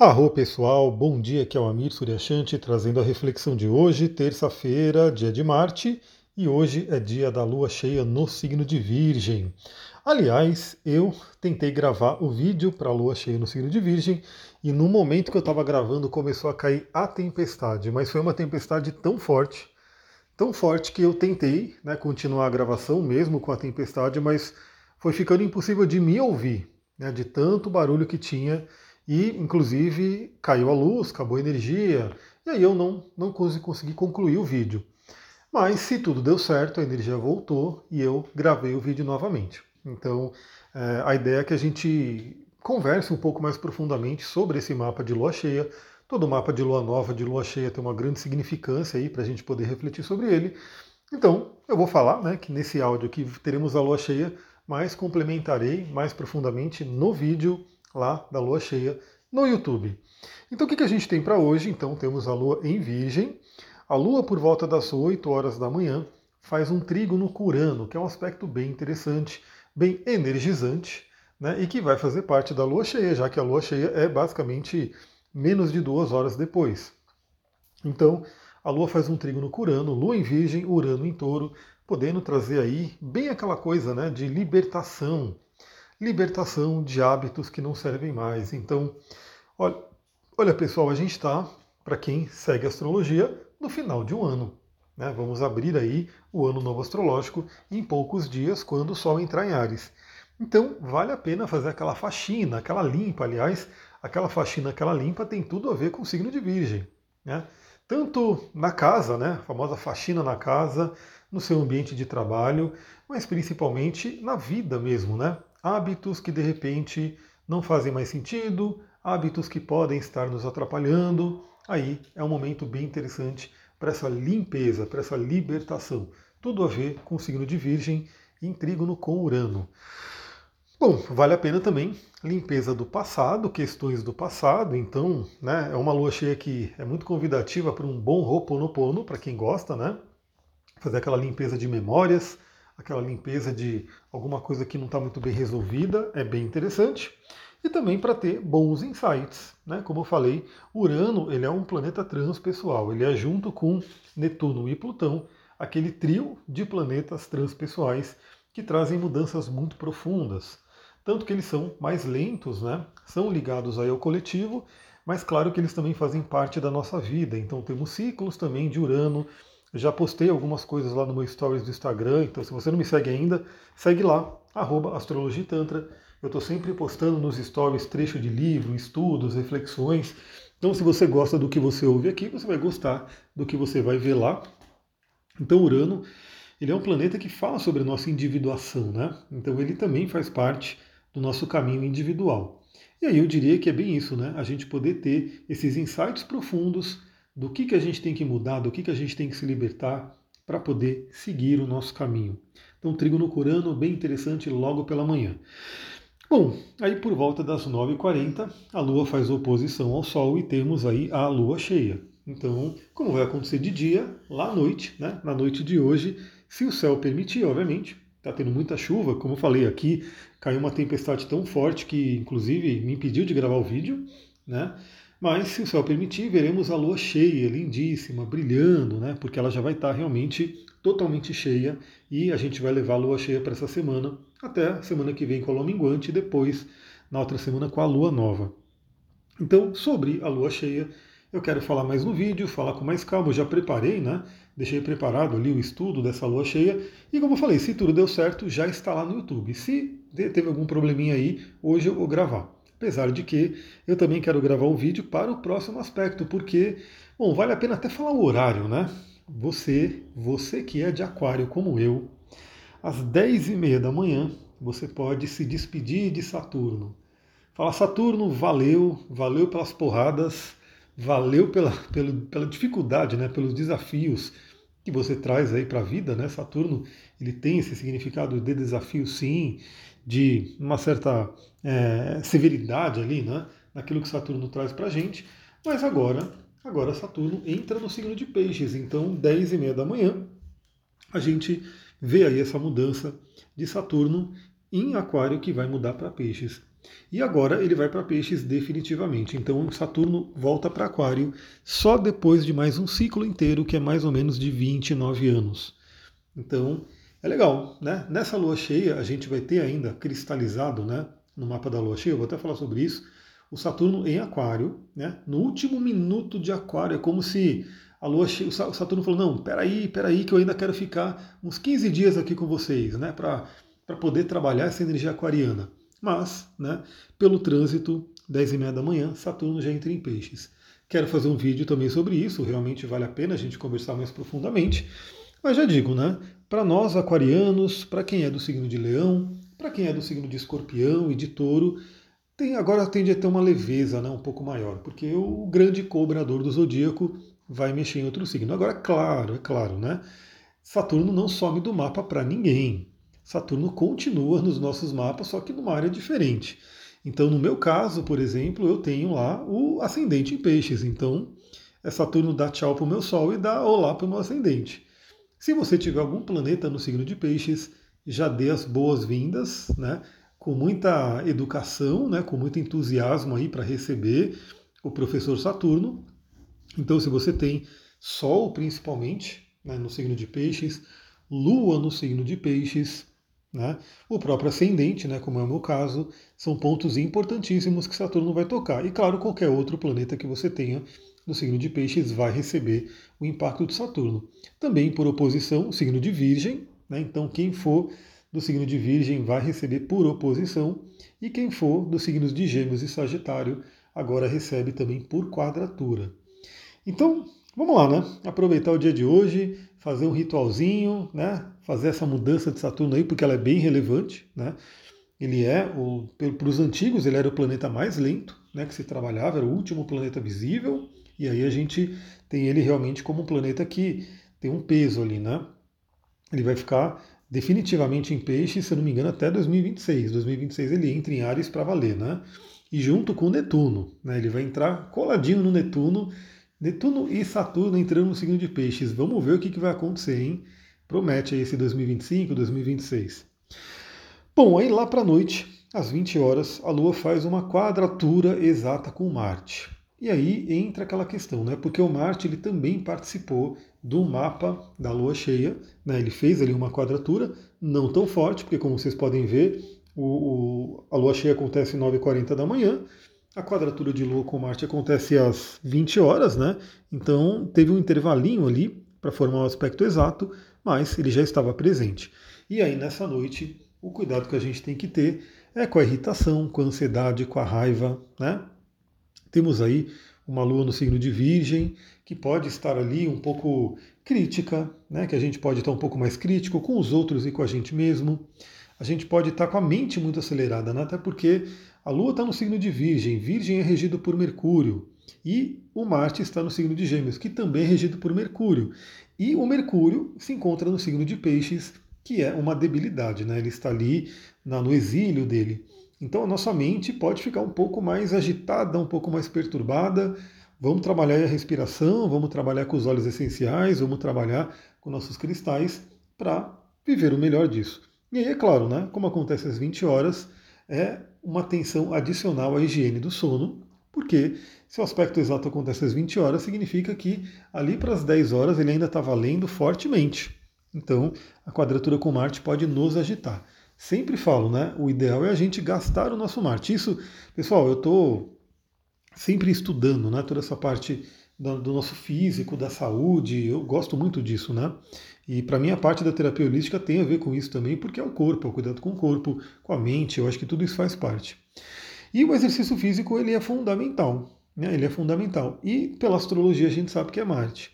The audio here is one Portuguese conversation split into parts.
Arro pessoal, bom dia, aqui é o Amir Suryashanti trazendo a reflexão de hoje, terça-feira, dia de Marte, e hoje é dia da lua cheia no signo de Virgem. Aliás, eu tentei gravar o vídeo para a lua cheia no signo de Virgem, e no momento que eu estava gravando começou a cair a tempestade, mas foi uma tempestade tão forte, tão forte que eu tentei né, continuar a gravação mesmo com a tempestade, mas foi ficando impossível de me ouvir, né, de tanto barulho que tinha e inclusive caiu a luz, acabou a energia, e aí eu não, não consegui concluir o vídeo. Mas se tudo deu certo, a energia voltou e eu gravei o vídeo novamente. Então é, a ideia é que a gente converse um pouco mais profundamente sobre esse mapa de lua cheia. Todo mapa de lua nova, de lua cheia, tem uma grande significância aí para a gente poder refletir sobre ele. Então, eu vou falar né, que nesse áudio aqui teremos a lua cheia, mas complementarei mais profundamente no vídeo lá da lua cheia no YouTube. Então o que, que a gente tem para hoje? Então temos a lua em Virgem. A lua, por volta das 8 horas da manhã, faz um trígono com Urano, que é um aspecto bem interessante, bem energizante, né, e que vai fazer parte da lua cheia, já que a lua cheia é basicamente menos de duas horas depois. Então, a lua faz um trígono com Urano, lua em Virgem, Urano em Touro, podendo trazer aí bem aquela coisa né, de libertação, libertação de hábitos que não servem mais. Então, olha, olha pessoal, a gente está, para quem segue astrologia, no final de um ano. Né? Vamos abrir aí o ano novo astrológico em poucos dias, quando o Sol entrar em Ares. Então, vale a pena fazer aquela faxina, aquela limpa, aliás, aquela faxina, aquela limpa tem tudo a ver com o signo de Virgem. Né? Tanto na casa, né? a famosa faxina na casa, no seu ambiente de trabalho, mas principalmente na vida mesmo, né? Hábitos que de repente não fazem mais sentido, hábitos que podem estar nos atrapalhando. Aí é um momento bem interessante para essa limpeza, para essa libertação. Tudo a ver com o signo de Virgem em trígono com Urano. Bom, vale a pena também limpeza do passado, questões do passado. Então, né, é uma lua cheia que é muito convidativa para um bom Ho'oponopono, para quem gosta, né? Fazer aquela limpeza de memórias, aquela limpeza de alguma coisa que não está muito bem resolvida, é bem interessante. E também para ter bons insights. Né? Como eu falei, Urano ele é um planeta transpessoal, ele é junto com Netuno e Plutão, aquele trio de planetas transpessoais que trazem mudanças muito profundas. Tanto que eles são mais lentos, né? são ligados aí ao coletivo, mas claro que eles também fazem parte da nossa vida. Então temos ciclos também de Urano, já postei algumas coisas lá no meu stories do Instagram, então se você não me segue ainda, segue lá, arroba astrologitantra. Eu estou sempre postando nos stories trecho de livro, estudos, reflexões. Então se você gosta do que você ouve aqui, você vai gostar do que você vai ver lá. Então Urano, ele é um planeta que fala sobre a nossa individuação, né? Então ele também faz parte do nosso caminho individual. E aí eu diria que é bem isso, né? A gente poder ter esses insights profundos do que, que a gente tem que mudar, do que, que a gente tem que se libertar para poder seguir o nosso caminho. Então, trigo no Curano, bem interessante logo pela manhã. Bom, aí por volta das 9h40, a Lua faz oposição ao Sol e temos aí a Lua cheia. Então, como vai acontecer de dia, lá à noite, né, na noite de hoje, se o céu permitir, obviamente, está tendo muita chuva, como eu falei aqui, caiu uma tempestade tão forte que, inclusive, me impediu de gravar o vídeo, né? Mas, se o céu permitir, veremos a lua cheia, lindíssima, brilhando, né? Porque ela já vai estar realmente totalmente cheia e a gente vai levar a lua cheia para essa semana, até a semana que vem com a lua minguante e depois, na outra semana, com a lua nova. Então, sobre a lua cheia, eu quero falar mais no vídeo, falar com mais calma. Eu já preparei, né? Deixei preparado ali o estudo dessa lua cheia. E como eu falei, se tudo deu certo, já está lá no YouTube. Se teve algum probleminha aí, hoje eu vou gravar. Apesar de que eu também quero gravar um vídeo para o próximo aspecto, porque, bom, vale a pena até falar o horário, né? Você, você que é de aquário como eu, às 10 e meia da manhã, você pode se despedir de Saturno. Fala, Saturno, valeu, valeu pelas porradas, valeu pela, pela, pela dificuldade, né, pelos desafios que você traz aí para a vida, né? Saturno, ele tem esse significado de desafio, sim, de uma certa é, severidade ali, né? Naquilo que Saturno traz para a gente. Mas agora, agora Saturno entra no signo de Peixes. Então, 10 e meia da manhã, a gente vê aí essa mudança de Saturno em Aquário que vai mudar para Peixes. E agora ele vai para peixes definitivamente. Então Saturno volta para Aquário só depois de mais um ciclo inteiro, que é mais ou menos de 29 anos. Então é legal, né? Nessa lua cheia a gente vai ter ainda cristalizado, né? No mapa da lua cheia, eu vou até falar sobre isso, o Saturno em Aquário, né? No último minuto de Aquário, é como se a lua cheia, o Saturno falou: não, peraí, peraí, que eu ainda quero ficar uns 15 dias aqui com vocês, né? Para poder trabalhar essa energia aquariana. Mas, né, pelo trânsito, 10 e meia da manhã, Saturno já entra em peixes. Quero fazer um vídeo também sobre isso, realmente vale a pena a gente conversar mais profundamente. Mas já digo, né? Para nós aquarianos, para quem é do signo de leão, para quem é do signo de escorpião e de touro, tem, agora tende a ter uma leveza né, um pouco maior, porque o grande cobrador do zodíaco vai mexer em outro signo. Agora, claro, é claro, né? Saturno não some do mapa para ninguém. Saturno continua nos nossos mapas, só que numa área diferente. Então, no meu caso, por exemplo, eu tenho lá o ascendente em peixes. Então, é Saturno dá tchau para o meu Sol e dá olá para o meu ascendente. Se você tiver algum planeta no signo de peixes, já dê as boas-vindas, né? Com muita educação, né? Com muito entusiasmo aí para receber o professor Saturno. Então, se você tem Sol principalmente né, no signo de peixes, Lua no signo de peixes, né? O próprio ascendente, né, como é o meu caso, são pontos importantíssimos que Saturno vai tocar. E claro, qualquer outro planeta que você tenha no signo de Peixes vai receber o impacto de Saturno. Também, por oposição, o signo de Virgem. Né? Então, quem for do signo de Virgem vai receber por oposição. E quem for dos signos de Gêmeos e Sagitário agora recebe também por quadratura. Então, vamos lá, né? Aproveitar o dia de hoje, fazer um ritualzinho, né? Fazer essa mudança de Saturno aí, porque ela é bem relevante, né? Ele é, para os antigos, ele era o planeta mais lento, né? Que se trabalhava, era o último planeta visível, e aí a gente tem ele realmente como um planeta que tem um peso ali, né? Ele vai ficar definitivamente em peixe, se eu não me engano, até 2026. 2026 ele entra em Ares para valer, né? E junto com Netuno, né? Ele vai entrar coladinho no Netuno Netuno e Saturno entrando no signo de Peixes. Vamos ver o que, que vai acontecer, hein? Promete aí esse 2025, 2026. Bom, aí lá para a noite, às 20 horas, a Lua faz uma quadratura exata com Marte. E aí entra aquela questão, né? Porque o Marte ele também participou do mapa da Lua cheia, né? Ele fez ali uma quadratura, não tão forte, porque como vocês podem ver, o, o, a Lua cheia acontece às 9h40 da manhã, a quadratura de Lua com Marte acontece às 20 horas, né? Então teve um intervalinho ali para formar o um aspecto exato, mas ele já estava presente. E aí nessa noite, o cuidado que a gente tem que ter é com a irritação, com a ansiedade, com a raiva, né? Temos aí uma lua no signo de Virgem, que pode estar ali um pouco crítica, né? que a gente pode estar um pouco mais crítico com os outros e com a gente mesmo. A gente pode estar com a mente muito acelerada, né? até porque a Lua está no signo de Virgem, Virgem é regido por Mercúrio. E o Marte está no signo de Gêmeos, que também é regido por Mercúrio. E o Mercúrio se encontra no signo de Peixes, que é uma debilidade, né? Ele está ali no exílio dele. Então a nossa mente pode ficar um pouco mais agitada, um pouco mais perturbada. Vamos trabalhar a respiração, vamos trabalhar com os óleos essenciais, vamos trabalhar com nossos cristais para viver o melhor disso. E aí, é claro, né? Como acontece às 20 horas, é uma atenção adicional à higiene do sono, porque se o aspecto exato acontece às 20 horas, significa que ali para as 10 horas ele ainda está valendo fortemente. Então, a quadratura com Marte pode nos agitar. Sempre falo, né? O ideal é a gente gastar o nosso Marte. Isso, pessoal, eu estou sempre estudando, né? Toda essa parte do, nosso físico, da saúde, eu gosto muito disso, né? E para mim a parte da terapia holística tem a ver com isso também, porque é o corpo, é o cuidado com o corpo, com a mente, eu acho que tudo isso faz parte. E o exercício físico ele é fundamental, né? ele é fundamental. E pela astrologia a gente sabe que é Marte.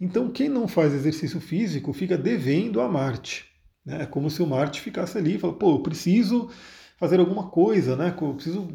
Então quem não faz exercício físico fica devendo a Marte. Né? É como se o Marte ficasse ali e fala, pô, eu preciso fazer alguma coisa, né? eu preciso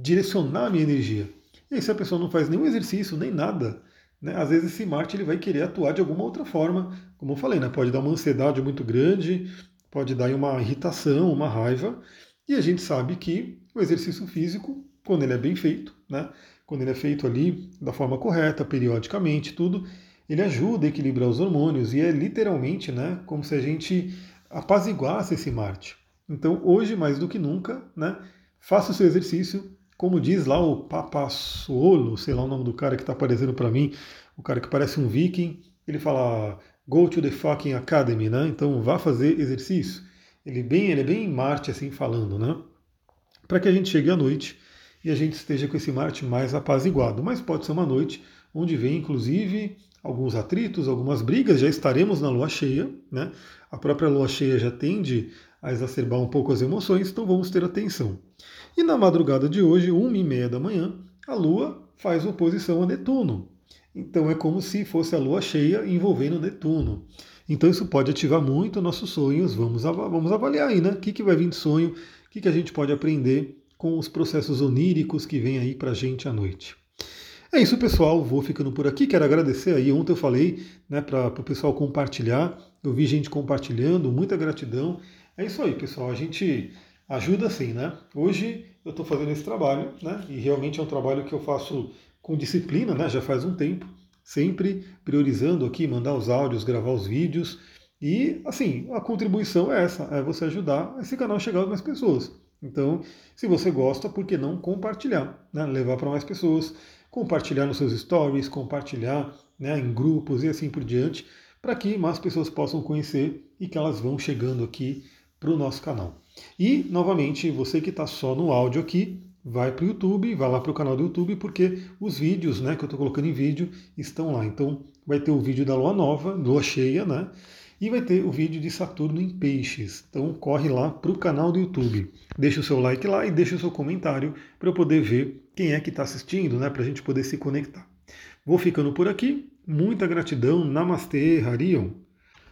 direcionar a minha energia. E aí se a pessoa não faz nenhum exercício, nem nada, né? Às vezes esse Marte ele vai querer atuar de alguma outra forma, como eu falei, né? pode dar uma ansiedade muito grande, pode dar uma irritação, uma raiva, e a gente sabe que o exercício físico, quando ele é bem feito, né? quando ele é feito ali da forma correta, periodicamente, tudo, ele ajuda a equilibrar os hormônios e é literalmente né, como se a gente apaziguasse esse Marte. Então, hoje, mais do que nunca, né, faça o seu exercício, como diz lá o Papassuolo, sei lá o nome do cara que está aparecendo para mim, o cara que parece um viking, ele fala go to the fucking academy, né? Então vá fazer exercício. Ele, bem, ele é bem Marte assim falando, né? Para que a gente chegue à noite e a gente esteja com esse Marte mais apaziguado. Mas pode ser uma noite onde vem inclusive alguns atritos, algumas brigas, já estaremos na lua cheia, né? A própria lua cheia já tende a exacerbar um pouco as emoções, então vamos ter atenção. E na madrugada de hoje, uma e meia da manhã, a lua faz oposição a Netuno. Então é como se fosse a lua cheia envolvendo Netuno. Então isso pode ativar muito nossos sonhos. Vamos, vamos avaliar aí, né? O que, que vai vir de sonho, o que, que a gente pode aprender com os processos oníricos que vem aí para a gente à noite. É isso, pessoal. Vou ficando por aqui. Quero agradecer aí. Ontem eu falei né, para o pessoal compartilhar. Eu vi gente compartilhando. Muita gratidão. É isso aí, pessoal. A gente ajuda sim, né? Hoje eu estou fazendo esse trabalho, né? E realmente é um trabalho que eu faço com disciplina, né? Já faz um tempo, sempre priorizando aqui, mandar os áudios, gravar os vídeos. E assim, a contribuição é essa, é você ajudar esse canal a chegar a mais pessoas. Então, se você gosta, por que não compartilhar, né? levar para mais pessoas, compartilhar nos seus stories, compartilhar né, em grupos e assim por diante, para que mais pessoas possam conhecer e que elas vão chegando aqui para o nosso canal. E, novamente, você que está só no áudio aqui, vai para o YouTube, vai lá para o canal do YouTube, porque os vídeos né, que eu estou colocando em vídeo estão lá. Então, vai ter o vídeo da lua nova, lua cheia, né? E vai ter o vídeo de Saturno em Peixes. Então, corre lá para o canal do YouTube. Deixa o seu like lá e deixa o seu comentário para eu poder ver quem é que está assistindo, né? Para a gente poder se conectar. Vou ficando por aqui. Muita gratidão. Namastê, Harion.